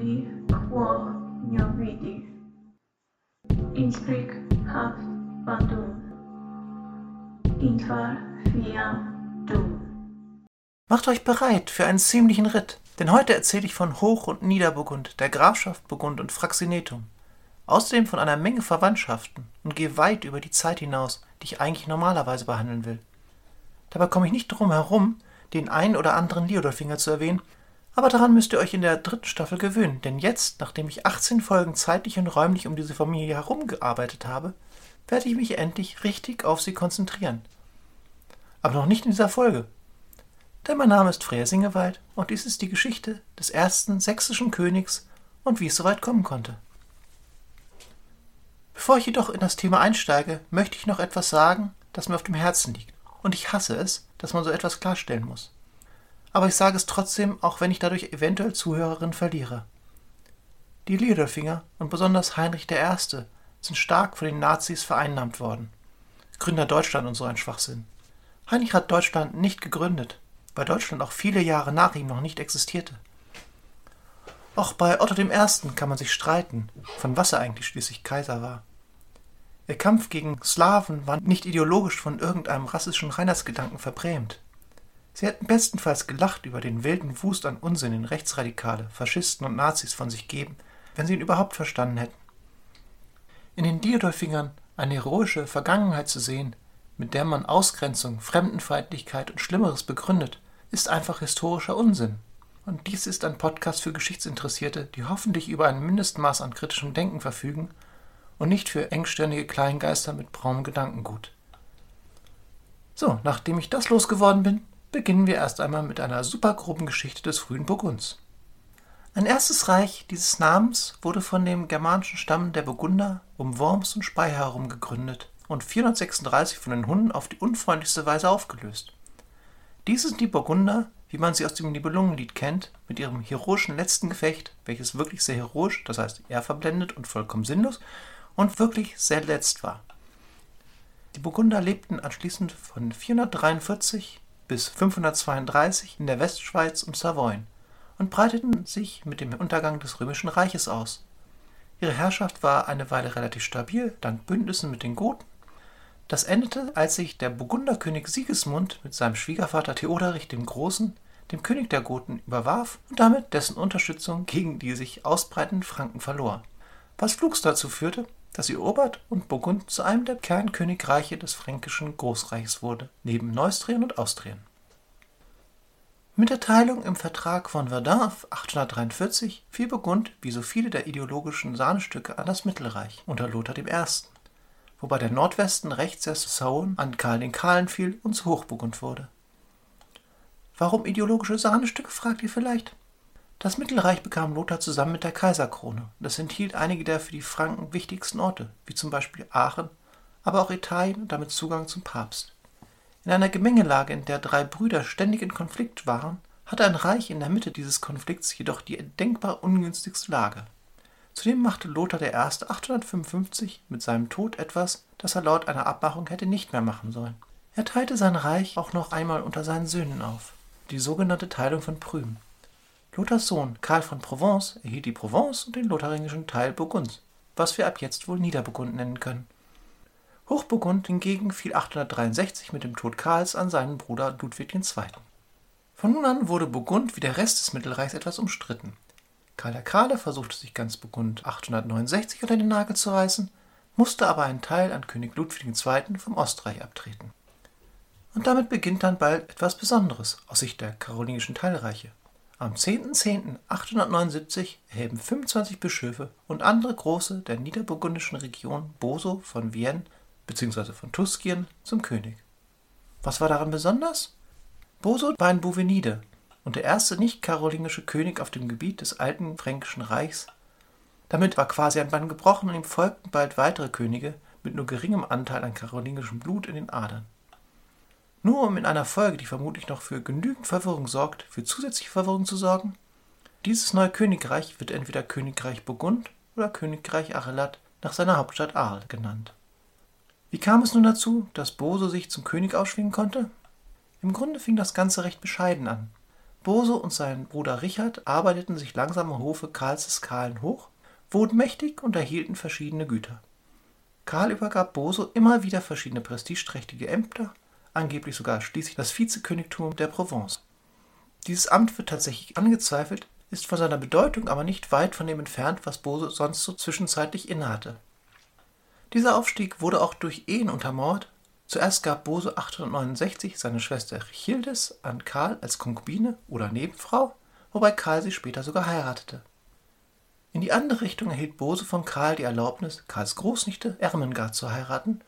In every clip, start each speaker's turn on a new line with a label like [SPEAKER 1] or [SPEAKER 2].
[SPEAKER 1] bi quo vidi. Insprig hav bandum. Intvar fiam dum.
[SPEAKER 2] Macht euch bereit für einen ziemlichen Ritt, denn heute erzähle ich von Hoch- und Niederburgund, der Grafschaft Burgund und Fraxinetum. Außerdem von einer Menge Verwandtschaften und gehe weit über die Zeit hinaus, die ich eigentlich normalerweise behandeln will. Dabei komme ich nicht drum herum, den einen oder anderen Liodolfinger zu erwähnen, aber daran müsst ihr euch in der dritten Staffel gewöhnen, denn jetzt, nachdem ich 18 Folgen zeitlich und räumlich um diese Familie herumgearbeitet habe, werde ich mich endlich richtig auf sie konzentrieren. Aber noch nicht in dieser Folge. Denn mein Name ist Freya Singewald und dies ist die Geschichte des ersten sächsischen Königs und wie es soweit kommen konnte. Bevor ich jedoch in das Thema einsteige, möchte ich noch etwas sagen, das mir auf dem Herzen liegt. Und ich hasse es, dass man so etwas klarstellen muss aber ich sage es trotzdem, auch wenn ich dadurch eventuell Zuhörerinnen verliere. Die Liederfinger und besonders Heinrich I. sind stark von den Nazis vereinnahmt worden. Gründer Deutschland und so ein Schwachsinn. Heinrich hat Deutschland nicht gegründet, weil Deutschland auch viele Jahre nach ihm noch nicht existierte. Auch bei Otto I. kann man sich streiten, von was er eigentlich schließlich Kaiser war. Der Kampf gegen Slawen war nicht ideologisch von irgendeinem rassischen Reinheitsgedanken verbrämt. Sie hätten bestenfalls gelacht über den wilden Wust an Unsinn, den Rechtsradikale, Faschisten und Nazis von sich geben, wenn sie ihn überhaupt verstanden hätten. In den Diodolfingern eine heroische Vergangenheit zu sehen, mit der man Ausgrenzung, Fremdenfeindlichkeit und Schlimmeres begründet, ist einfach historischer Unsinn. Und dies ist ein Podcast für Geschichtsinteressierte, die hoffentlich über ein Mindestmaß an kritischem Denken verfügen und nicht für engstirnige Kleingeister mit braunem Gedankengut. So, nachdem ich das losgeworden bin, beginnen wir erst einmal mit einer supergroben Geschichte des frühen Burgunds. Ein erstes Reich dieses Namens wurde von dem germanischen Stamm der Burgunder um Worms und Speyer herum gegründet und 436 von den Hunden auf die unfreundlichste Weise aufgelöst. Dies sind die Burgunder, wie man sie aus dem Nibelungenlied kennt, mit ihrem heroischen letzten Gefecht, welches wirklich sehr heroisch, das heißt eher verblendet und vollkommen sinnlos und wirklich sehr letzt war. Die Burgunder lebten anschließend von 443 bis 532 in der Westschweiz und Savoyen und breiteten sich mit dem Untergang des Römischen Reiches aus. Ihre Herrschaft war eine Weile relativ stabil, dank Bündnissen mit den Goten. Das endete, als sich der Burgunderkönig Sigismund mit seinem Schwiegervater Theoderich dem Großen dem König der Goten überwarf und damit dessen Unterstützung gegen die sich ausbreitenden Franken verlor, was flugs dazu führte, dass Erobert und Burgund zu einem der Kernkönigreiche des fränkischen Großreichs wurde, neben Neustrien und Austrien. Mit der Teilung im Vertrag von Verdun 843 fiel Burgund, wie so viele der ideologischen Sahnestücke, an das Mittelreich unter Lothar I., wobei der Nordwesten rechts der Saône an Karl den Kahlen fiel und zu Hochburgund wurde. Warum ideologische Sahnestücke, fragt ihr vielleicht? Das Mittelreich bekam Lothar zusammen mit der Kaiserkrone. Das enthielt einige der für die Franken wichtigsten Orte, wie zum Beispiel Aachen, aber auch Italien und damit Zugang zum Papst. In einer Gemengelage, in der drei Brüder ständig in Konflikt waren, hatte ein Reich in der Mitte dieses Konflikts jedoch die denkbar ungünstigste Lage. Zudem machte Lothar I. 855 mit seinem Tod etwas, das er laut einer Abmachung hätte nicht mehr machen sollen. Er teilte sein Reich auch noch einmal unter seinen Söhnen auf, die sogenannte Teilung von Prüm. Lothars Sohn Karl von Provence erhielt die Provence und den lotharingischen Teil Burgunds, was wir ab jetzt wohl Niederburgund nennen können. Hochburgund hingegen fiel 863 mit dem Tod Karls an seinen Bruder Ludwig II. Von nun an wurde Burgund wie der Rest des Mittelreichs etwas umstritten. Karl der Kahle versuchte sich ganz Burgund 869 unter den Nagel zu reißen, musste aber einen Teil an König Ludwig II. vom Ostreich abtreten. Und damit beginnt dann bald etwas Besonderes aus Sicht der karolingischen Teilreiche. Am 10.10.879 erheben 25 Bischöfe und andere Große der niederburgundischen Region Boso von Vienne bzw. von Tuskien zum König. Was war daran besonders? Boso war ein Buvenide und der erste nicht-karolingische König auf dem Gebiet des alten Fränkischen Reichs. Damit war quasi ein Bann gebrochen und ihm folgten bald weitere Könige mit nur geringem Anteil an karolingischem Blut in den Adern. Nur um in einer Folge, die vermutlich noch für genügend Verwirrung sorgt, für zusätzliche Verwirrung zu sorgen? Dieses neue Königreich wird entweder Königreich Burgund oder Königreich Arelat nach seiner Hauptstadt Arles genannt. Wie kam es nun dazu, dass Boso sich zum König ausschwingen konnte? Im Grunde fing das Ganze recht bescheiden an. Boso und sein Bruder Richard arbeiteten sich langsam am Hofe Karls des Kahlen hoch, wurden mächtig und erhielten verschiedene Güter. Karl übergab Boso immer wieder verschiedene prestigeträchtige Ämter, angeblich sogar schließlich das Vizekönigtum der Provence. Dieses Amt wird tatsächlich angezweifelt, ist von seiner Bedeutung aber nicht weit von dem entfernt, was Boso sonst so zwischenzeitlich innehatte. Dieser Aufstieg wurde auch durch Ehen untermauert. Zuerst gab Boso 869 seine Schwester Richildes an Karl als Konkubine oder Nebenfrau, wobei Karl sie später sogar heiratete. In die andere Richtung erhielt Bose von Karl die Erlaubnis, Karls Großnichte Ermengard zu heiraten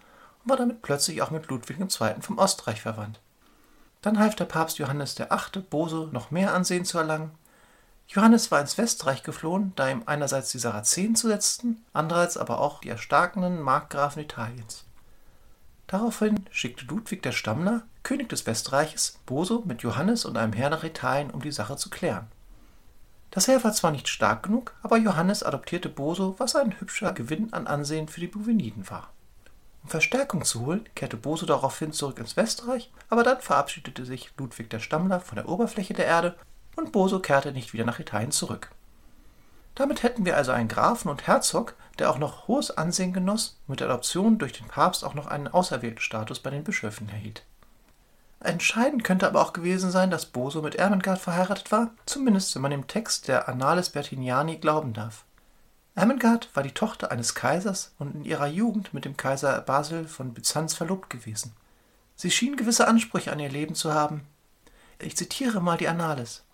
[SPEAKER 2] und war damit plötzlich auch mit Ludwig II. vom Ostreich verwandt. Dann half der Papst Johannes VIII. Bose noch mehr Ansehen zu erlangen. Johannes war ins Westreich geflohen, da ihm einerseits die Sarazenen zusetzten, andererseits aber auch die erstarkenden Markgrafen Italiens. Daraufhin schickte Ludwig der Stammler, König des Westreiches, Boso mit Johannes und einem Heer nach Italien, um die Sache zu klären. Das Heer war zwar nicht stark genug, aber Johannes adoptierte Boso, was ein hübscher Gewinn an Ansehen für die Buveniden war. Um Verstärkung zu holen, kehrte Boso daraufhin zurück ins Westreich, aber dann verabschiedete sich Ludwig der Stammler von der Oberfläche der Erde und Boso kehrte nicht wieder nach Italien zurück. Damit hätten wir also einen Grafen und Herzog, der auch noch hohes Ansehen genoss und mit der Adoption durch den Papst auch noch einen auserwählten Status bei den Bischöfen erhielt. Entscheidend könnte aber auch gewesen sein, dass Boso mit Ermengard verheiratet war, zumindest wenn man dem Text der Annales Bertiniani glauben darf. Ermengard war die Tochter eines Kaisers und in ihrer Jugend mit dem Kaiser Basil von Byzanz verlobt gewesen. Sie schien gewisse Ansprüche an ihr Leben zu haben. Ich zitiere mal die Annales.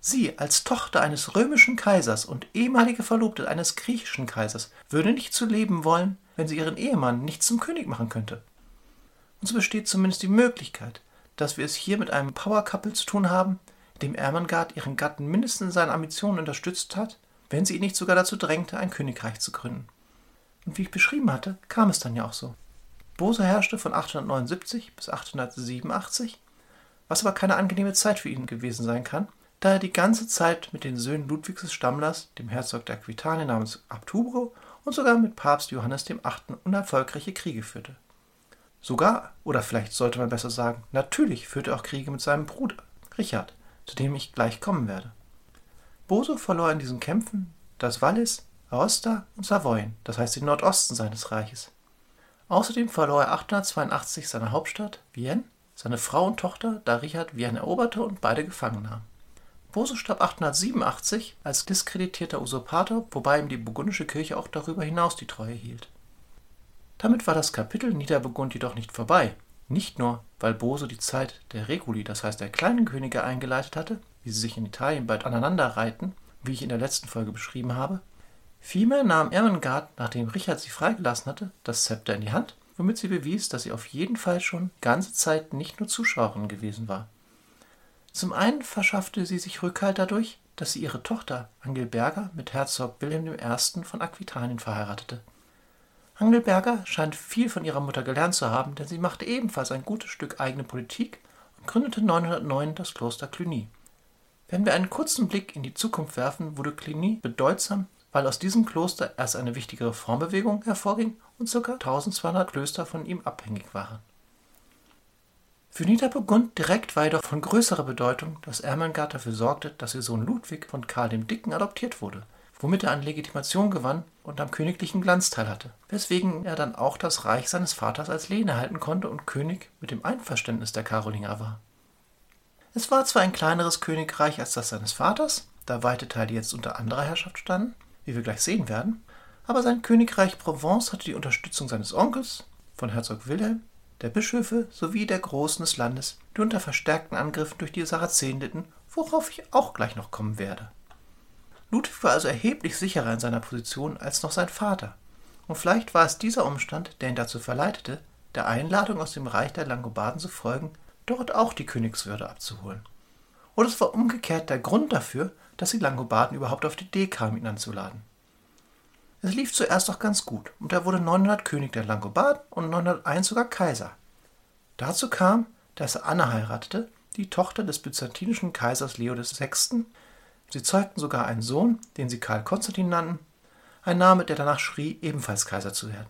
[SPEAKER 2] Sie als Tochter eines römischen Kaisers und ehemalige Verlobte eines griechischen Kaisers würde nicht zu leben wollen, wenn sie ihren Ehemann nicht zum König machen könnte. Und so besteht zumindest die Möglichkeit, dass wir es hier mit einem Power-Couple zu tun haben, dem Ermengard ihren Gatten mindestens in seinen Ambitionen unterstützt hat, wenn sie ihn nicht sogar dazu drängte, ein Königreich zu gründen. Und wie ich beschrieben hatte, kam es dann ja auch so. Bose herrschte von 879 bis 887, was aber keine angenehme Zeit für ihn gewesen sein kann, da er die ganze Zeit mit den Söhnen Ludwigs des Stammlers, dem Herzog der Aquitanien namens Abtubro und sogar mit Papst Johannes VIII. unerfolgreiche Kriege führte. Sogar, oder vielleicht sollte man besser sagen, natürlich führte er auch Kriege mit seinem Bruder, Richard, zu dem ich gleich kommen werde. Boso verlor in diesen Kämpfen das Wallis, Aosta und Savoyen, das heißt den Nordosten seines Reiches. Außerdem verlor er 882 seine Hauptstadt, Vienne, seine Frau und Tochter, da Richard Vienne eroberte und beide gefangen nahm. Boso starb 887 als diskreditierter Usurpator, wobei ihm die burgundische Kirche auch darüber hinaus die Treue hielt. Damit war das Kapitel Niederburgund jedoch nicht vorbei. Nicht nur, weil Boso die Zeit der Reguli, das heißt der kleinen Könige, eingeleitet hatte, wie sie sich in Italien bald aneinander reihten, wie ich in der letzten Folge beschrieben habe. Vielmehr nahm Ermengard, nachdem Richard sie freigelassen hatte, das Zepter in die Hand, womit sie bewies, dass sie auf jeden Fall schon ganze Zeit nicht nur Zuschauerin gewesen war. Zum einen verschaffte sie sich Rückhalt dadurch, dass sie ihre Tochter Angelberga mit Herzog Wilhelm I. von Aquitanien verheiratete. Angelberger scheint viel von ihrer Mutter gelernt zu haben, denn sie machte ebenfalls ein gutes Stück eigene Politik und gründete 909 das Kloster Cluny. Wenn wir einen kurzen Blick in die Zukunft werfen, wurde Cluny bedeutsam, weil aus diesem Kloster erst eine wichtige Reformbewegung hervorging und ca. 1200 Klöster von ihm abhängig waren. Für Niederburgund direkt war jedoch von größerer Bedeutung, dass Ermengard dafür sorgte, dass ihr Sohn Ludwig von Karl dem Dicken adoptiert wurde – womit er an Legitimation gewann und am königlichen Glanz teilhatte, weswegen er dann auch das Reich seines Vaters als Lehen erhalten konnte und König mit dem Einverständnis der Karolinger war. Es war zwar ein kleineres Königreich als das seines Vaters, da weite Teile jetzt unter anderer Herrschaft standen, wie wir gleich sehen werden, aber sein Königreich Provence hatte die Unterstützung seines Onkels, von Herzog Wilhelm, der Bischöfe sowie der Großen des Landes, die unter verstärkten Angriffen durch die Sarazenen litten, worauf ich auch gleich noch kommen werde. Ludwig war also erheblich sicherer in seiner Position als noch sein Vater. Und vielleicht war es dieser Umstand, der ihn dazu verleitete, der Einladung aus dem Reich der Langobarden zu folgen, dort auch die Königswürde abzuholen. Oder es war umgekehrt der Grund dafür, dass die Langobarden überhaupt auf die Idee kamen, ihn anzuladen. Es lief zuerst auch ganz gut und er wurde 900 König der Langobarden und 901 sogar Kaiser. Dazu kam, dass er Anna heiratete, die Tochter des byzantinischen Kaisers Leo VI., Sie zeugten sogar einen Sohn, den sie Karl Konstantin nannten, ein Name, der danach schrie, ebenfalls Kaiser zu werden.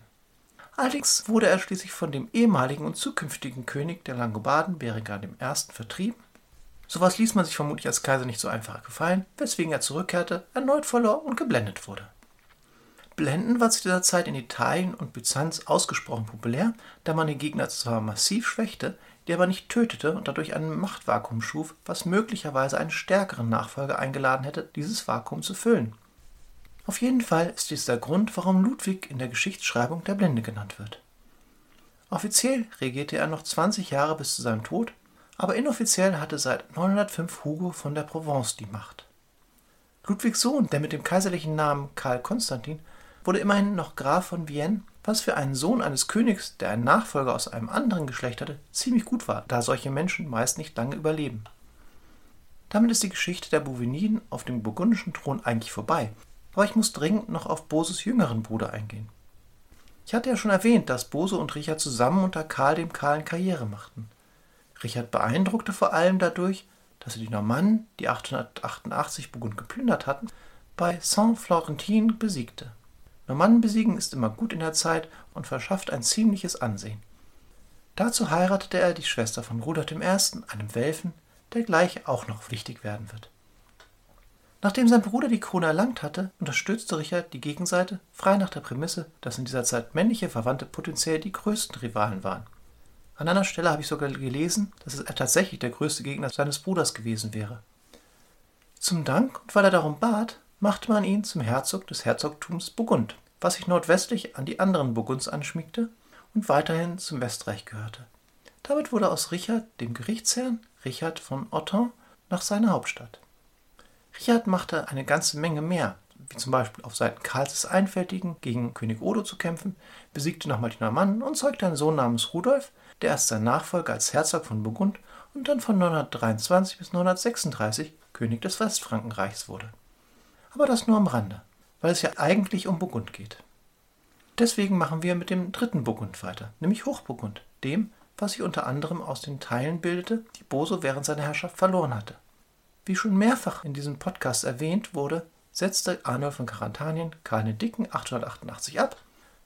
[SPEAKER 2] Allerdings wurde er schließlich von dem ehemaligen und zukünftigen König der Langobarden, Berengar I., vertrieben. Sowas ließ man sich vermutlich als Kaiser nicht so einfach gefallen, weswegen er zurückkehrte, erneut verlor und geblendet wurde. Blenden war zu dieser Zeit in Italien und Byzanz ausgesprochen populär, da man den Gegner zwar massiv schwächte, die aber nicht tötete und dadurch ein Machtvakuum schuf, was möglicherweise einen stärkeren Nachfolger eingeladen hätte, dieses Vakuum zu füllen. Auf jeden Fall ist dies der Grund, warum Ludwig in der Geschichtsschreibung der Blinde genannt wird. Offiziell regierte er noch 20 Jahre bis zu seinem Tod, aber inoffiziell hatte seit 905 Hugo von der Provence die Macht. Ludwigs Sohn, der mit dem kaiserlichen Namen Karl Konstantin, wurde immerhin noch Graf von Vienne, was für einen Sohn eines Königs, der einen Nachfolger aus einem anderen Geschlecht hatte, ziemlich gut war, da solche Menschen meist nicht lange überleben. Damit ist die Geschichte der Bouveniden auf dem burgundischen Thron eigentlich vorbei, aber ich muss dringend noch auf Boses jüngeren Bruder eingehen. Ich hatte ja schon erwähnt, dass Bose und Richard zusammen unter Karl dem Kahlen Karriere machten. Richard beeindruckte vor allem dadurch, dass er die Normannen, die 888 Burgund geplündert hatten, bei Saint-Florentin besiegte. Normannen besiegen ist immer gut in der Zeit und verschafft ein ziemliches Ansehen. Dazu heiratete er die Schwester von Rudolf I., einem Welfen, der gleich auch noch wichtig werden wird. Nachdem sein Bruder die Krone erlangt hatte, unterstützte Richard die Gegenseite, frei nach der Prämisse, dass in dieser Zeit männliche Verwandte potenziell die größten Rivalen waren. An einer Stelle habe ich sogar gelesen, dass er tatsächlich der größte Gegner seines Bruders gewesen wäre. Zum Dank und weil er darum bat, machte man ihn zum Herzog des Herzogtums Burgund, was sich nordwestlich an die anderen Burgunds anschmiegte und weiterhin zum Westreich gehörte. Damit wurde aus Richard, dem Gerichtsherrn, Richard von Otton, nach seiner Hauptstadt. Richard machte eine ganze Menge mehr, wie zum Beispiel auf Seiten Karls des Einfältigen gegen König Odo zu kämpfen, besiegte nochmal die Normannen und zeugte einen Sohn namens Rudolf, der erst sein Nachfolger als Herzog von Burgund und dann von 923 bis 936 König des Westfrankenreichs wurde. Aber das nur am Rande, weil es ja eigentlich um Burgund geht. Deswegen machen wir mit dem dritten Burgund weiter, nämlich Hochburgund, dem, was sich unter anderem aus den Teilen bildete, die Boso während seiner Herrschaft verloren hatte. Wie schon mehrfach in diesem Podcast erwähnt wurde, setzte Arnulf von Karantanien Karl den Dicken 888 ab,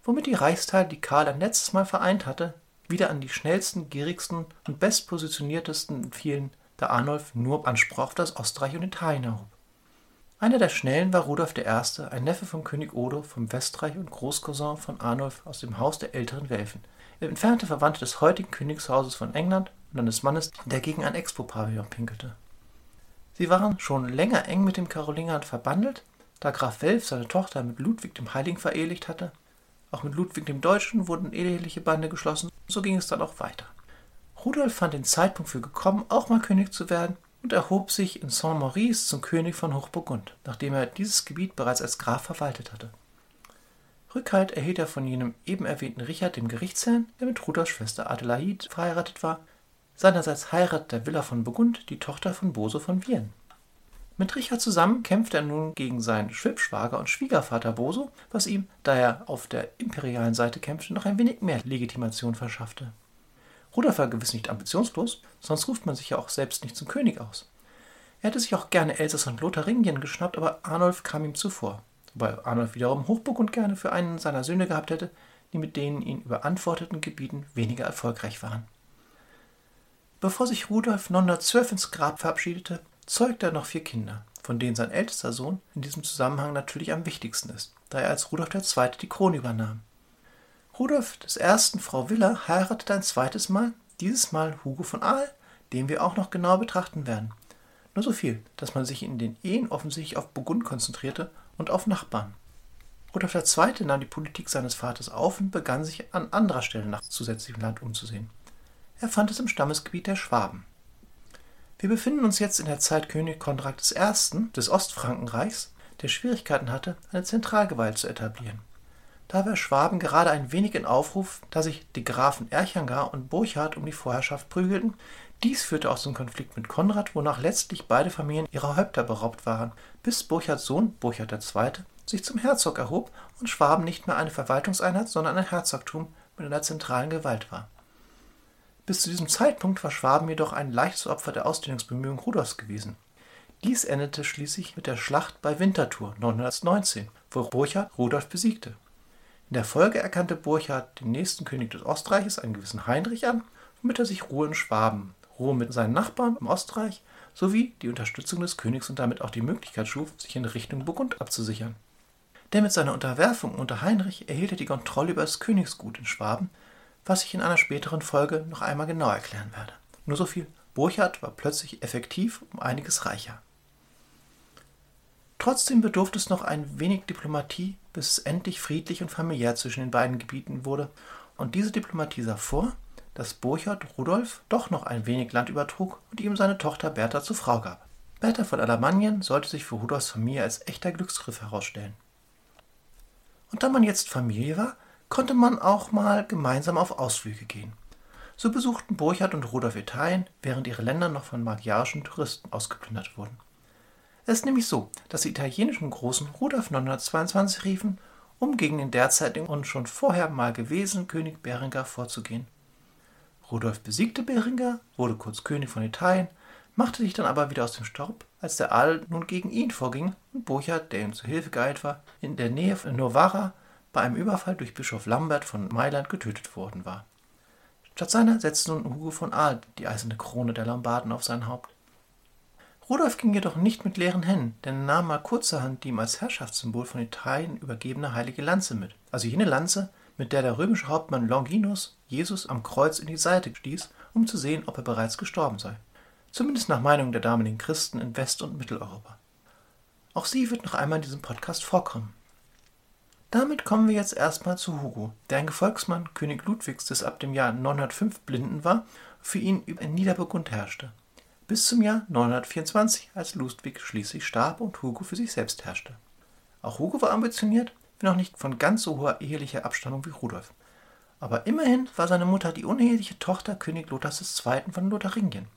[SPEAKER 2] womit die Reichsteile, die Karl ein letztes Mal vereint hatte, wieder an die schnellsten, gierigsten und bestpositioniertesten fielen, da Arnulf nur Anspruch auf das Ostreich und Italien erhob. Einer der Schnellen war Rudolf I., ein Neffe von König Odo vom Westreich und Großcousin von Arnulf aus dem Haus der älteren Welfen, entfernte Verwandte des heutigen Königshauses von England und eines Mannes, der gegen ein Expo-Pavillon pinkelte. Sie waren schon länger eng mit den Karolingern verbandelt, da Graf Welf seine Tochter mit Ludwig dem Heiligen verehelicht hatte. Auch mit Ludwig dem Deutschen wurden eheliche Bande geschlossen, so ging es dann auch weiter. Rudolf fand den Zeitpunkt für gekommen, auch mal König zu werden und erhob sich in Saint-Maurice zum König von Hochburgund, nachdem er dieses Gebiet bereits als Graf verwaltet hatte. Rückhalt erhielt er von jenem eben erwähnten Richard dem Gerichtsherrn, der mit Rudolfs Schwester Adelaide verheiratet war Seinerseits heiratet der Villa von Burgund die Tochter von Boso von Vienne. Mit Richard zusammen kämpft er nun gegen seinen Schwibschwager und Schwiegervater Boso, was ihm, da er auf der imperialen Seite kämpfte, noch ein wenig mehr Legitimation verschaffte. Rudolf war gewiss nicht ambitionslos, sonst ruft man sich ja auch selbst nicht zum König aus. Er hätte sich auch gerne Elsass und Lotharingien geschnappt, aber Arnulf kam ihm zuvor, wobei Arnulf wiederum Hochburgund gerne für einen seiner Söhne gehabt hätte, die mit denen ihn überantworteten Gebieten weniger erfolgreich waren. Bevor sich Rudolf 912 ins Grab verabschiedete, zeugte er noch vier Kinder, von denen sein ältester Sohn in diesem Zusammenhang natürlich am wichtigsten ist, da er als Rudolf II. die Krone übernahm. Rudolf des ersten Frau Villa heiratete ein zweites Mal, dieses Mal Hugo von Aal, den wir auch noch genau betrachten werden. Nur so viel, dass man sich in den Ehen offensichtlich auf Burgund konzentrierte und auf Nachbarn. Rudolf II. nahm die Politik seines Vaters auf und begann sich an anderer Stelle nach zusätzlichem Land umzusehen. Er fand es im Stammesgebiet der Schwaben. Wir befinden uns jetzt in der Zeit König Konrad I. des Ostfrankenreichs, der Schwierigkeiten hatte, eine Zentralgewalt zu etablieren. Da war Schwaben gerade ein wenig in Aufruf, da sich die Grafen Erchanger und Burchard um die Vorherrschaft prügelten. Dies führte auch zum Konflikt mit Konrad, wonach letztlich beide Familien ihrer Häupter beraubt waren, bis Burchards Sohn, Burchard II., sich zum Herzog erhob und Schwaben nicht mehr eine Verwaltungseinheit, sondern ein Herzogtum mit einer zentralen Gewalt war. Bis zu diesem Zeitpunkt war Schwaben jedoch ein leichtes Opfer der Ausdehnungsbemühungen Rudolfs gewesen. Dies endete schließlich mit der Schlacht bei Winterthur 919, wo Burchard Rudolf besiegte. In der Folge erkannte Burchard den nächsten König des Ostreiches, einen gewissen Heinrich, an, womit er sich Ruhe in Schwaben, Ruhe mit seinen Nachbarn im Ostreich sowie die Unterstützung des Königs und damit auch die Möglichkeit schuf, sich in Richtung Burgund abzusichern. Denn mit seiner Unterwerfung unter Heinrich erhielt er die Kontrolle über das Königsgut in Schwaben, was ich in einer späteren Folge noch einmal genau erklären werde. Nur so viel, Burchard war plötzlich effektiv um einiges reicher. Trotzdem bedurfte es noch ein wenig Diplomatie, bis es endlich friedlich und familiär zwischen den beiden Gebieten wurde, und diese Diplomatie sah vor, dass Burchard Rudolf doch noch ein wenig Land übertrug und ihm seine Tochter Bertha zur Frau gab. Bertha von Alamannien sollte sich für Rudolfs Familie als echter Glücksgriff herausstellen. Und da man jetzt Familie war, konnte man auch mal gemeinsam auf Ausflüge gehen. So besuchten Burchard und Rudolf Italien, während ihre Länder noch von magyarischen Touristen ausgeplündert wurden. Es ist nämlich so, dass die italienischen Großen Rudolf 922 riefen, um gegen den derzeitigen und schon vorher mal gewesenen König Berengar vorzugehen. Rudolf besiegte Berengar, wurde kurz König von Italien, machte sich dann aber wieder aus dem Staub, als der Adel nun gegen ihn vorging und Burchard, der ihm zu Hilfe geeilt war, in der Nähe von Novara bei einem Überfall durch Bischof Lambert von Mailand getötet worden war. Statt seiner setzte nun Hugo von Aal die eiserne Krone der Lombarden auf sein Haupt. Rudolf ging jedoch nicht mit leeren Händen, denn er nahm mal kurzerhand die ihm als Herrschaftssymbol von Italien übergebene heilige Lanze mit, also jene Lanze, mit der der römische Hauptmann Longinus Jesus am Kreuz in die Seite stieß, um zu sehen, ob er bereits gestorben sei. Zumindest nach Meinung der damaligen Christen in West- und Mitteleuropa. Auch sie wird noch einmal in diesem Podcast vorkommen. Damit kommen wir jetzt erstmal zu Hugo, der ein Gefolgsmann König Ludwigs des ab dem Jahr 905 Blinden war, für ihn über Niederburgund herrschte bis zum Jahr 924, als Ludwig schließlich starb und Hugo für sich selbst herrschte. Auch Hugo war ambitioniert, wenn auch nicht von ganz so hoher ehelicher Abstammung wie Rudolf. Aber immerhin war seine Mutter die uneheliche Tochter König Lothars II. von Lotharingien.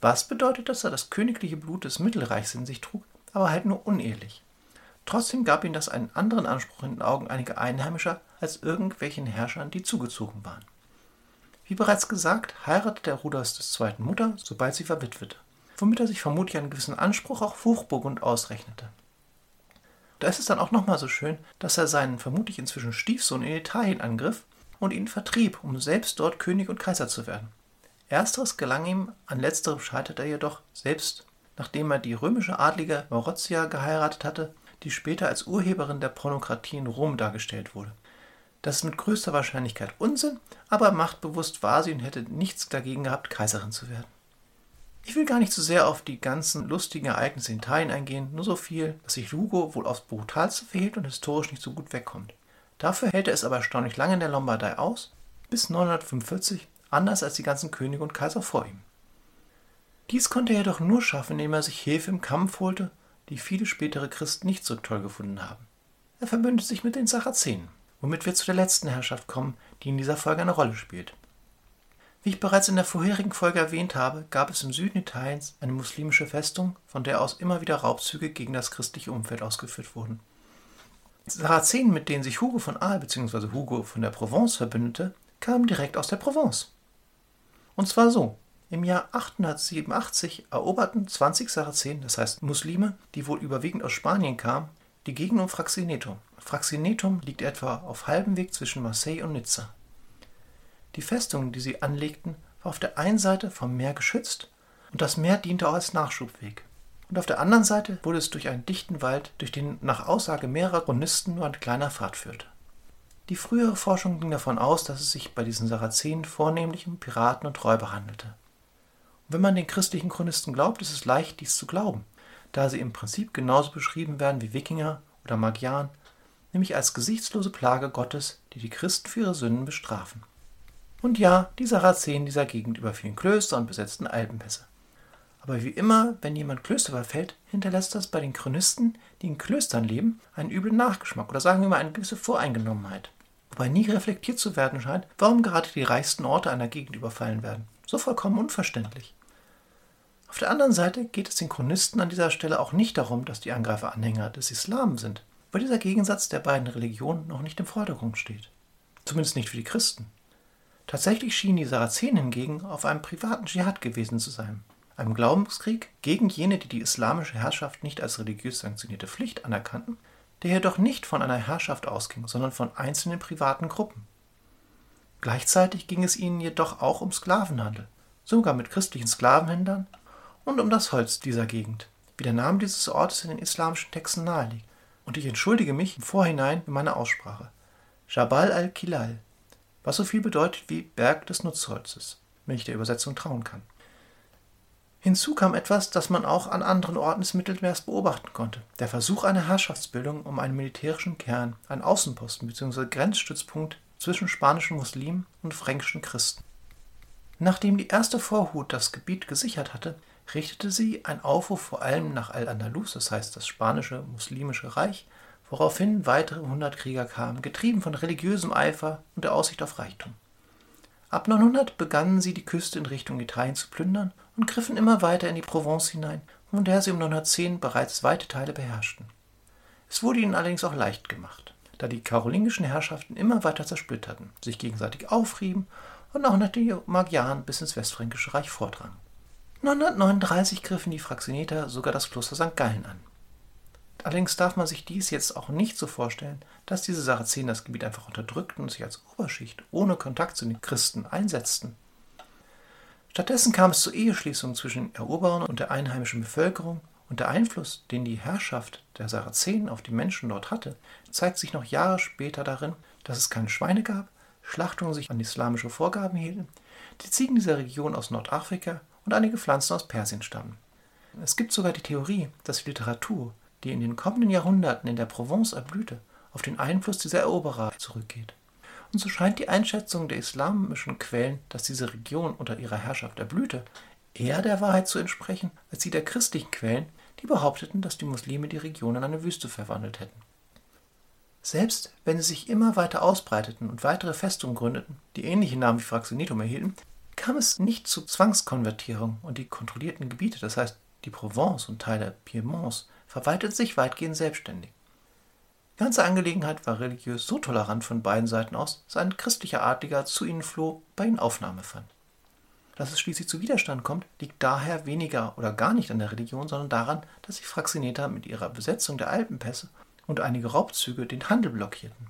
[SPEAKER 2] Was bedeutet, dass er das königliche Blut des Mittelreichs in sich trug, aber halt nur unehelich. Trotzdem gab ihm das einen anderen Anspruch in den Augen einiger Einheimischer als irgendwelchen Herrschern, die zugezogen waren. Wie bereits gesagt, heiratete Rudolfs II. Mutter, sobald sie verwitwete, womit er sich vermutlich einen gewissen Anspruch auf Hochburgund ausrechnete. Da ist es dann auch nochmal so schön, dass er seinen vermutlich inzwischen Stiefsohn in Italien angriff und ihn vertrieb, um selbst dort König und Kaiser zu werden. Ersteres gelang ihm, an letzterem scheiterte er jedoch, selbst nachdem er die römische Adlige Marozia geheiratet hatte, die später als Urheberin der Pornokratie in Rom dargestellt wurde. Das ist mit größter Wahrscheinlichkeit Unsinn, aber machtbewusst war sie und hätte nichts dagegen gehabt, Kaiserin zu werden. Ich will gar nicht zu so sehr auf die ganzen lustigen Ereignisse in Italien eingehen, nur so viel, dass sich Lugo wohl aufs Brutalste verhielt und historisch nicht so gut wegkommt. Dafür hält er es aber erstaunlich lange in der Lombardei aus, bis 945, anders als die ganzen Könige und Kaiser vor ihm. Dies konnte er jedoch nur schaffen, indem er sich Hilfe im Kampf holte, die viele spätere Christen nicht so toll gefunden haben. Er verbündete sich mit den Sarazenen womit wir zu der letzten Herrschaft kommen, die in dieser Folge eine Rolle spielt. Wie ich bereits in der vorherigen Folge erwähnt habe, gab es im Süden Italiens eine muslimische Festung, von der aus immer wieder Raubzüge gegen das christliche Umfeld ausgeführt wurden. Sarazenen, mit denen sich Hugo von Aal bzw. Hugo von der Provence verbündete, kamen direkt aus der Provence. Und zwar so. Im Jahr 887 eroberten 20 Sarazenen, das heißt Muslime, die wohl überwiegend aus Spanien kamen, die Gegend um Fraxineto. Fraxinetum liegt etwa auf halbem Weg zwischen Marseille und Nizza. Die Festung, die sie anlegten, war auf der einen Seite vom Meer geschützt und das Meer diente auch als Nachschubweg. Und auf der anderen Seite wurde es durch einen dichten Wald, durch den nach Aussage mehrerer Chronisten nur ein kleiner Pfad führte. Die frühere Forschung ging davon aus, dass es sich bei diesen Sarazenen vornehmlich um Piraten und Räuber handelte. Wenn man den christlichen Chronisten glaubt, ist es leicht, dies zu glauben, da sie im Prinzip genauso beschrieben werden wie Wikinger oder Magyaren nämlich als gesichtslose Plage Gottes, die die Christen für ihre Sünden bestrafen. Und ja, die Sarazenen dieser Gegend überfielen Klöster und besetzten Alpenpässe. Aber wie immer, wenn jemand Klöster überfällt, hinterlässt das bei den Chronisten, die in Klöstern leben, einen üblen Nachgeschmack oder sagen wir mal eine gewisse Voreingenommenheit. Wobei nie reflektiert zu werden scheint, warum gerade die reichsten Orte einer Gegend überfallen werden. So vollkommen unverständlich. Auf der anderen Seite geht es den Chronisten an dieser Stelle auch nicht darum, dass die Angreifer Anhänger des Islam sind weil dieser Gegensatz der beiden Religionen noch nicht im Vordergrund steht. Zumindest nicht für die Christen. Tatsächlich schienen die Sarazenen hingegen auf einem privaten Dschihad gewesen zu sein, einem Glaubenskrieg gegen jene, die die islamische Herrschaft nicht als religiös sanktionierte Pflicht anerkannten, der jedoch nicht von einer Herrschaft ausging, sondern von einzelnen privaten Gruppen. Gleichzeitig ging es ihnen jedoch auch um Sklavenhandel, sogar mit christlichen Sklavenhändlern, und um das Holz dieser Gegend, wie der Name dieses Ortes in den islamischen Texten naheliegt. Und ich entschuldige mich im Vorhinein für meine Aussprache. Jabal al-Kilal, was so viel bedeutet wie Berg des Nutzholzes, wenn ich der Übersetzung trauen kann. Hinzu kam etwas, das man auch an anderen Orten des Mittelmeers beobachten konnte. Der Versuch einer Herrschaftsbildung um einen militärischen Kern, einen Außenposten bzw. Grenzstützpunkt zwischen spanischen Muslimen und fränkischen Christen. Nachdem die erste Vorhut das Gebiet gesichert hatte, richtete sie ein Aufruf vor allem nach Al-Andalus, das heißt das spanische muslimische Reich, woraufhin weitere hundert Krieger kamen, getrieben von religiösem Eifer und der Aussicht auf Reichtum. Ab 900 begannen sie die Küste in Richtung Italien zu plündern und griffen immer weiter in die Provence hinein, von der sie um 910 bereits weite Teile beherrschten. Es wurde ihnen allerdings auch leicht gemacht, da die karolingischen Herrschaften immer weiter zersplitterten, sich gegenseitig aufrieben und auch nach den Magyaren bis ins Westfränkische Reich vordrangen. 939 griffen die Fraxineter sogar das Kloster St. Gallen an. Allerdings darf man sich dies jetzt auch nicht so vorstellen, dass diese Sarazenen das Gebiet einfach unterdrückten und sich als Oberschicht ohne Kontakt zu den Christen einsetzten. Stattdessen kam es zu Eheschließungen zwischen Eroberern und der einheimischen Bevölkerung und der Einfluss, den die Herrschaft der Sarazenen auf die Menschen dort hatte, zeigt sich noch Jahre später darin, dass es keine Schweine gab, Schlachtungen sich an islamische Vorgaben hielten, die Ziegen dieser Region aus Nordafrika und einige Pflanzen aus Persien stammen. Es gibt sogar die Theorie, dass die Literatur, die in den kommenden Jahrhunderten in der Provence erblühte, auf den Einfluss dieser Eroberer zurückgeht. Und so scheint die Einschätzung der islamischen Quellen, dass diese Region unter ihrer Herrschaft erblühte, eher der Wahrheit zu entsprechen, als die der christlichen Quellen, die behaupteten, dass die Muslime die Region in eine Wüste verwandelt hätten. Selbst wenn sie sich immer weiter ausbreiteten und weitere Festungen gründeten, die ähnliche Namen wie Fraxenitum erhielten, kam es nicht zu Zwangskonvertierung und die kontrollierten Gebiete, das heißt die Provence und Teile Piemonts, verwalteten sich weitgehend selbstständig. Die ganze Angelegenheit war religiös so tolerant von beiden Seiten aus, dass ein christlicher Adliger zu ihnen floh, bei ihnen Aufnahme fand. Dass es schließlich zu Widerstand kommt, liegt daher weniger oder gar nicht an der Religion, sondern daran, dass die Fraxineter mit ihrer Besetzung der Alpenpässe und einige Raubzüge den Handel blockierten.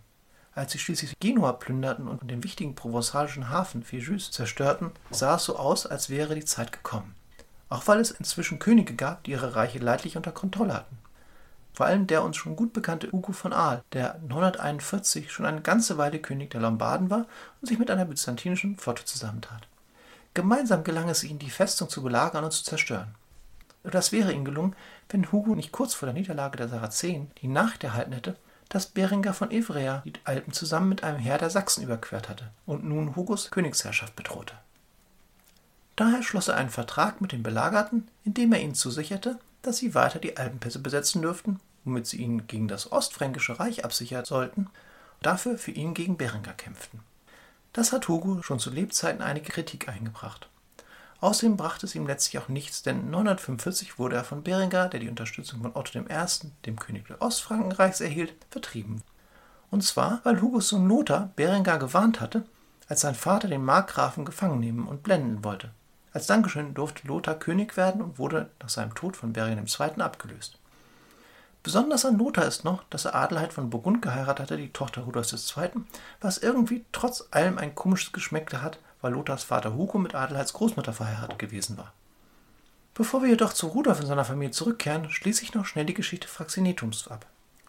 [SPEAKER 2] Als sie schließlich Genua plünderten und den wichtigen provenzalischen Hafen Fijus zerstörten, sah es so aus, als wäre die Zeit gekommen. Auch weil es inzwischen Könige gab, die ihre Reiche leidlich unter Kontrolle hatten. Vor allem der uns schon gut bekannte Ugo von Aal, der 941 schon eine ganze Weile König der Lombarden war und sich mit einer byzantinischen Flotte zusammentat. Gemeinsam gelang es ihnen, die Festung zu belagern und zu zerstören. Das wäre ihnen gelungen, wenn Hugo nicht kurz vor der Niederlage der Sarazenen die Nachricht erhalten hätte, dass Berengar von Ivrea die Alpen zusammen mit einem Heer der Sachsen überquert hatte und nun Hugos Königsherrschaft bedrohte. Daher schloss er einen Vertrag mit den Belagerten, in dem er ihnen zusicherte, dass sie weiter die Alpenpässe besetzen dürften, womit sie ihn gegen das Ostfränkische Reich absichern sollten, und dafür für ihn gegen Berengar kämpften. Das hat Hugo schon zu Lebzeiten einige Kritik eingebracht. Außerdem brachte es ihm letztlich auch nichts, denn 945 wurde er von Berengar, der die Unterstützung von Otto I., dem König des Ostfrankenreichs, erhielt, vertrieben. Und zwar, weil Hugos Sohn Lothar Berengar gewarnt hatte, als sein Vater den Markgrafen gefangen nehmen und blenden wollte. Als Dankeschön durfte Lothar König werden und wurde nach seinem Tod von Berengar II. abgelöst. Besonders an Lothar ist noch, dass er Adelheid von Burgund geheiratet hatte, die Tochter Rudolfs II., was irgendwie trotz allem ein komisches Geschmäckle hat weil Lothars Vater Hugo mit Adelheids Großmutter verheiratet gewesen war. Bevor wir jedoch zu Rudolf und seiner Familie zurückkehren, schließe ich noch schnell die Geschichte Fraxinetums ab.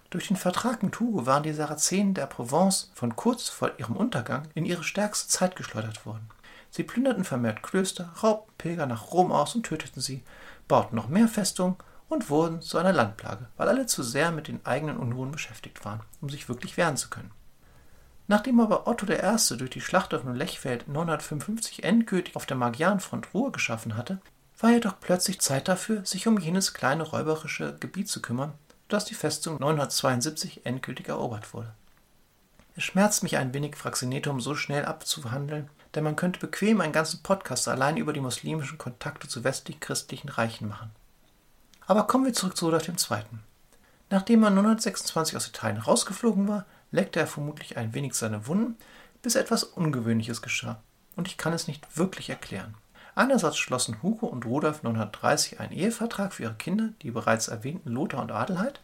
[SPEAKER 2] Durch den Vertrag mit Hugo waren die Sarazenen der Provence von kurz vor ihrem Untergang in ihre stärkste Zeit geschleudert worden. Sie plünderten vermehrt Klöster, raubten Pilger nach Rom aus und töteten sie, bauten noch mehr Festungen und wurden zu einer Landplage, weil alle zu sehr mit den eigenen Unruhen beschäftigt waren, um sich wirklich wehren zu können. Nachdem aber Otto I. durch die Schlacht auf dem Lechfeld 955 endgültig auf der Magyarenfront Ruhe geschaffen hatte, war jedoch plötzlich Zeit dafür, sich um jenes kleine räuberische Gebiet zu kümmern, das die Festung 972 endgültig erobert wurde. Es schmerzt mich ein wenig, Fraxinetum so schnell abzuhandeln, denn man könnte bequem einen ganzen Podcast allein über die muslimischen Kontakte zu westlich christlichen Reichen machen. Aber kommen wir zurück zu Rudolf II. Nachdem er 926 aus Italien rausgeflogen war, leckte er vermutlich ein wenig seine Wunden, bis etwas Ungewöhnliches geschah. Und ich kann es nicht wirklich erklären. Einerseits schlossen Hugo und Rudolf 1930 einen Ehevertrag für ihre Kinder, die bereits erwähnten Lothar und Adelheid.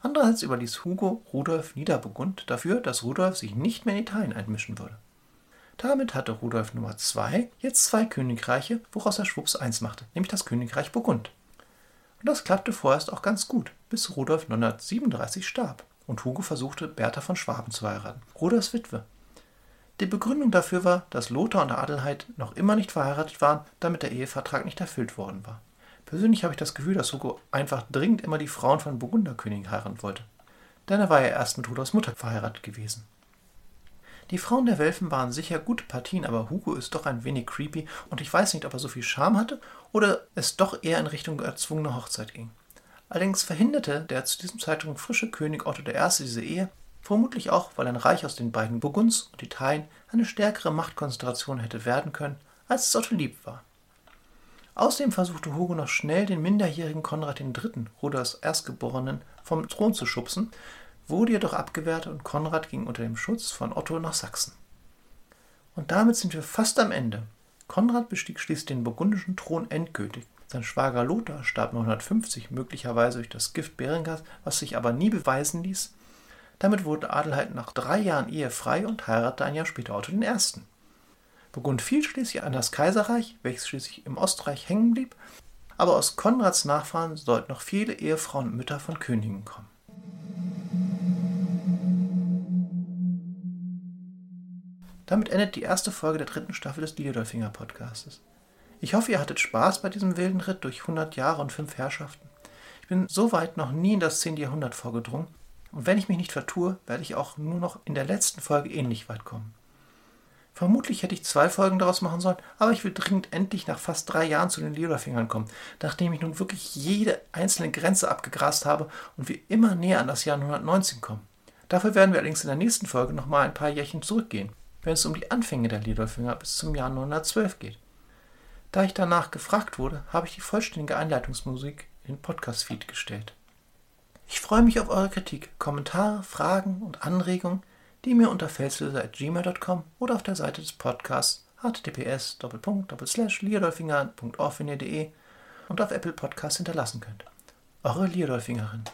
[SPEAKER 2] Andererseits überließ Hugo Rudolf Niederburgund dafür, dass Rudolf sich nicht mehr in Italien einmischen würde. Damit hatte Rudolf Nummer 2 jetzt zwei Königreiche, woraus er schwupps eins machte, nämlich das Königreich Burgund. Und das klappte vorerst auch ganz gut, bis Rudolf 937 starb und Hugo versuchte, Bertha von Schwaben zu heiraten, Rudolfs Witwe. Die Begründung dafür war, dass Lothar und Adelheid noch immer nicht verheiratet waren, damit der Ehevertrag nicht erfüllt worden war. Persönlich habe ich das Gefühl, dass Hugo einfach dringend immer die Frauen von Burgunderkönigen heiraten wollte. Denn er war ja erst mit Rudolfs Mutter verheiratet gewesen. Die Frauen der Welfen waren sicher gute Partien, aber Hugo ist doch ein wenig creepy und ich weiß nicht, ob er so viel Charme hatte oder es doch eher in Richtung erzwungene Hochzeit ging. Allerdings verhinderte der zu diesem Zeitpunkt frische König Otto I. diese Ehe, vermutlich auch, weil ein Reich aus den beiden Burgunds und Italien eine stärkere Machtkonzentration hätte werden können, als es Otto lieb war. Außerdem versuchte Hugo noch schnell den minderjährigen Konrad III., Rudolfs Erstgeborenen, vom Thron zu schubsen, wurde jedoch abgewehrt und Konrad ging unter dem Schutz von Otto nach Sachsen. Und damit sind wir fast am Ende. Konrad bestieg schließlich den burgundischen Thron endgültig. Sein Schwager Lothar starb 950, möglicherweise durch das Gift Berengars, was sich aber nie beweisen ließ. Damit wurde Adelheid nach drei Jahren Ehe frei und heiratete ein Jahr später Otto I. Burgund fiel schließlich an das Kaiserreich, welches schließlich im Ostreich hängen blieb, aber aus Konrads Nachfahren sollten noch viele Ehefrauen und Mütter von Königen kommen. Damit endet die erste Folge der dritten Staffel des Liedolfinger Podcastes. Ich hoffe, ihr hattet Spaß bei diesem wilden Ritt durch 100 Jahre und fünf Herrschaften. Ich bin so weit noch nie in das 10. Jahrhundert vorgedrungen und wenn ich mich nicht vertue, werde ich auch nur noch in der letzten Folge ähnlich weit kommen. Vermutlich hätte ich zwei Folgen daraus machen sollen, aber ich will dringend endlich nach fast drei Jahren zu den Liederfingern kommen, nachdem ich nun wirklich jede einzelne Grenze abgegrast habe und wir immer näher an das Jahr 919 kommen. Dafür werden wir allerdings in der nächsten Folge nochmal ein paar Jährchen zurückgehen wenn es um die Anfänge der Liedolfinger bis zum Jahr 912 geht. Da ich danach gefragt wurde, habe ich die vollständige Einleitungsmusik in den Podcast-Feed gestellt. Ich freue mich auf eure Kritik, Kommentare, Fragen und Anregungen, die mir unter felslöser.gmail.com oder auf der Seite des Podcasts https liadolfinger.org und auf Apple Podcasts hinterlassen könnt. Eure Liadolfingerin.